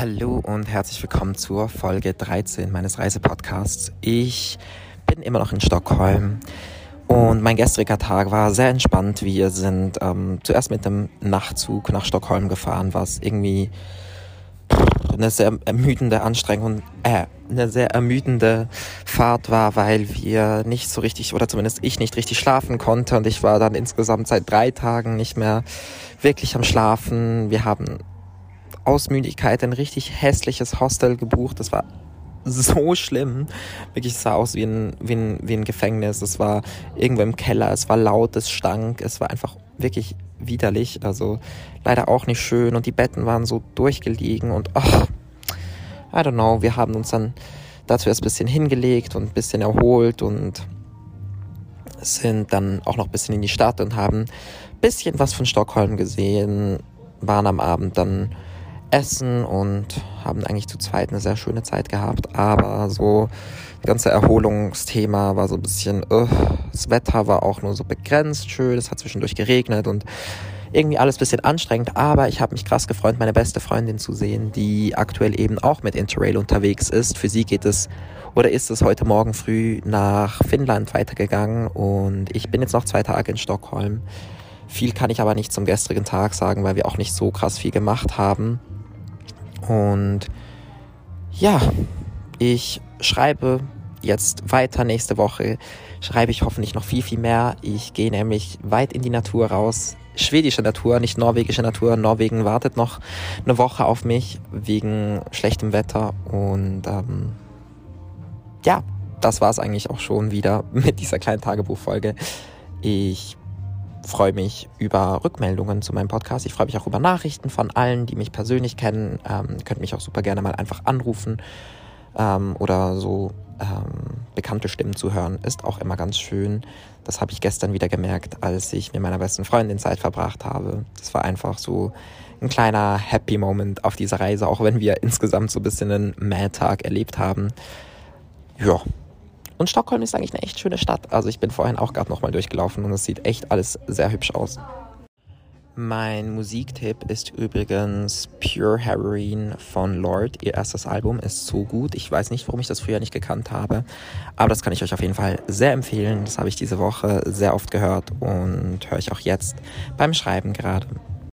Hallo und herzlich willkommen zur Folge 13 meines Reisepodcasts. Ich bin immer noch in Stockholm und mein gestriger Tag war sehr entspannt. Wir sind ähm, zuerst mit dem Nachtzug nach Stockholm gefahren, was irgendwie eine sehr ermüdende Anstrengung, äh, eine sehr ermüdende Fahrt war, weil wir nicht so richtig, oder zumindest ich nicht richtig schlafen konnte und ich war dann insgesamt seit drei Tagen nicht mehr wirklich am Schlafen. Wir haben aus Müdigkeit ein richtig hässliches Hostel gebucht. Das war so schlimm. Wirklich sah aus wie ein, wie ein, wie ein Gefängnis. Es war irgendwo im Keller, es war laut, es stank, es war einfach wirklich widerlich. Also leider auch nicht schön und die Betten waren so durchgelegen und ach, I don't know. Wir haben uns dann dazu erst ein bisschen hingelegt und ein bisschen erholt und sind dann auch noch ein bisschen in die Stadt und haben ein bisschen was von Stockholm gesehen, waren am Abend dann essen und haben eigentlich zu zweit eine sehr schöne Zeit gehabt. Aber so das ganze Erholungsthema war so ein bisschen, uh, das Wetter war auch nur so begrenzt schön, es hat zwischendurch geregnet und irgendwie alles bisschen anstrengend, aber ich habe mich krass gefreut, meine beste Freundin zu sehen, die aktuell eben auch mit Interrail unterwegs ist. Für sie geht es oder ist es heute Morgen früh nach Finnland weitergegangen und ich bin jetzt noch zwei Tage in Stockholm. Viel kann ich aber nicht zum gestrigen Tag sagen, weil wir auch nicht so krass viel gemacht haben. Und ja, ich schreibe jetzt weiter nächste Woche. Schreibe ich hoffentlich noch viel, viel mehr. Ich gehe nämlich weit in die Natur raus. Schwedische Natur, nicht norwegische Natur. Norwegen wartet noch eine Woche auf mich wegen schlechtem Wetter. Und ähm, ja, das war es eigentlich auch schon wieder mit dieser kleinen Tagebuchfolge. Ich freue mich über Rückmeldungen zu meinem Podcast. Ich freue mich auch über Nachrichten von allen, die mich persönlich kennen. Ähm, könnt mich auch super gerne mal einfach anrufen ähm, oder so ähm, bekannte Stimmen zu hören. Ist auch immer ganz schön. Das habe ich gestern wieder gemerkt, als ich mit meiner besten Freundin Zeit verbracht habe. Das war einfach so ein kleiner Happy Moment auf dieser Reise, auch wenn wir insgesamt so ein bisschen einen Mad-Tag erlebt haben. Ja, und Stockholm ist eigentlich eine echt schöne Stadt. Also ich bin vorhin auch gerade nochmal durchgelaufen und es sieht echt alles sehr hübsch aus. Mein Musiktipp ist übrigens Pure Heroin von Lord. Ihr erstes Album ist so gut. Ich weiß nicht, warum ich das früher nicht gekannt habe, aber das kann ich euch auf jeden Fall sehr empfehlen. Das habe ich diese Woche sehr oft gehört und höre ich auch jetzt beim Schreiben gerade.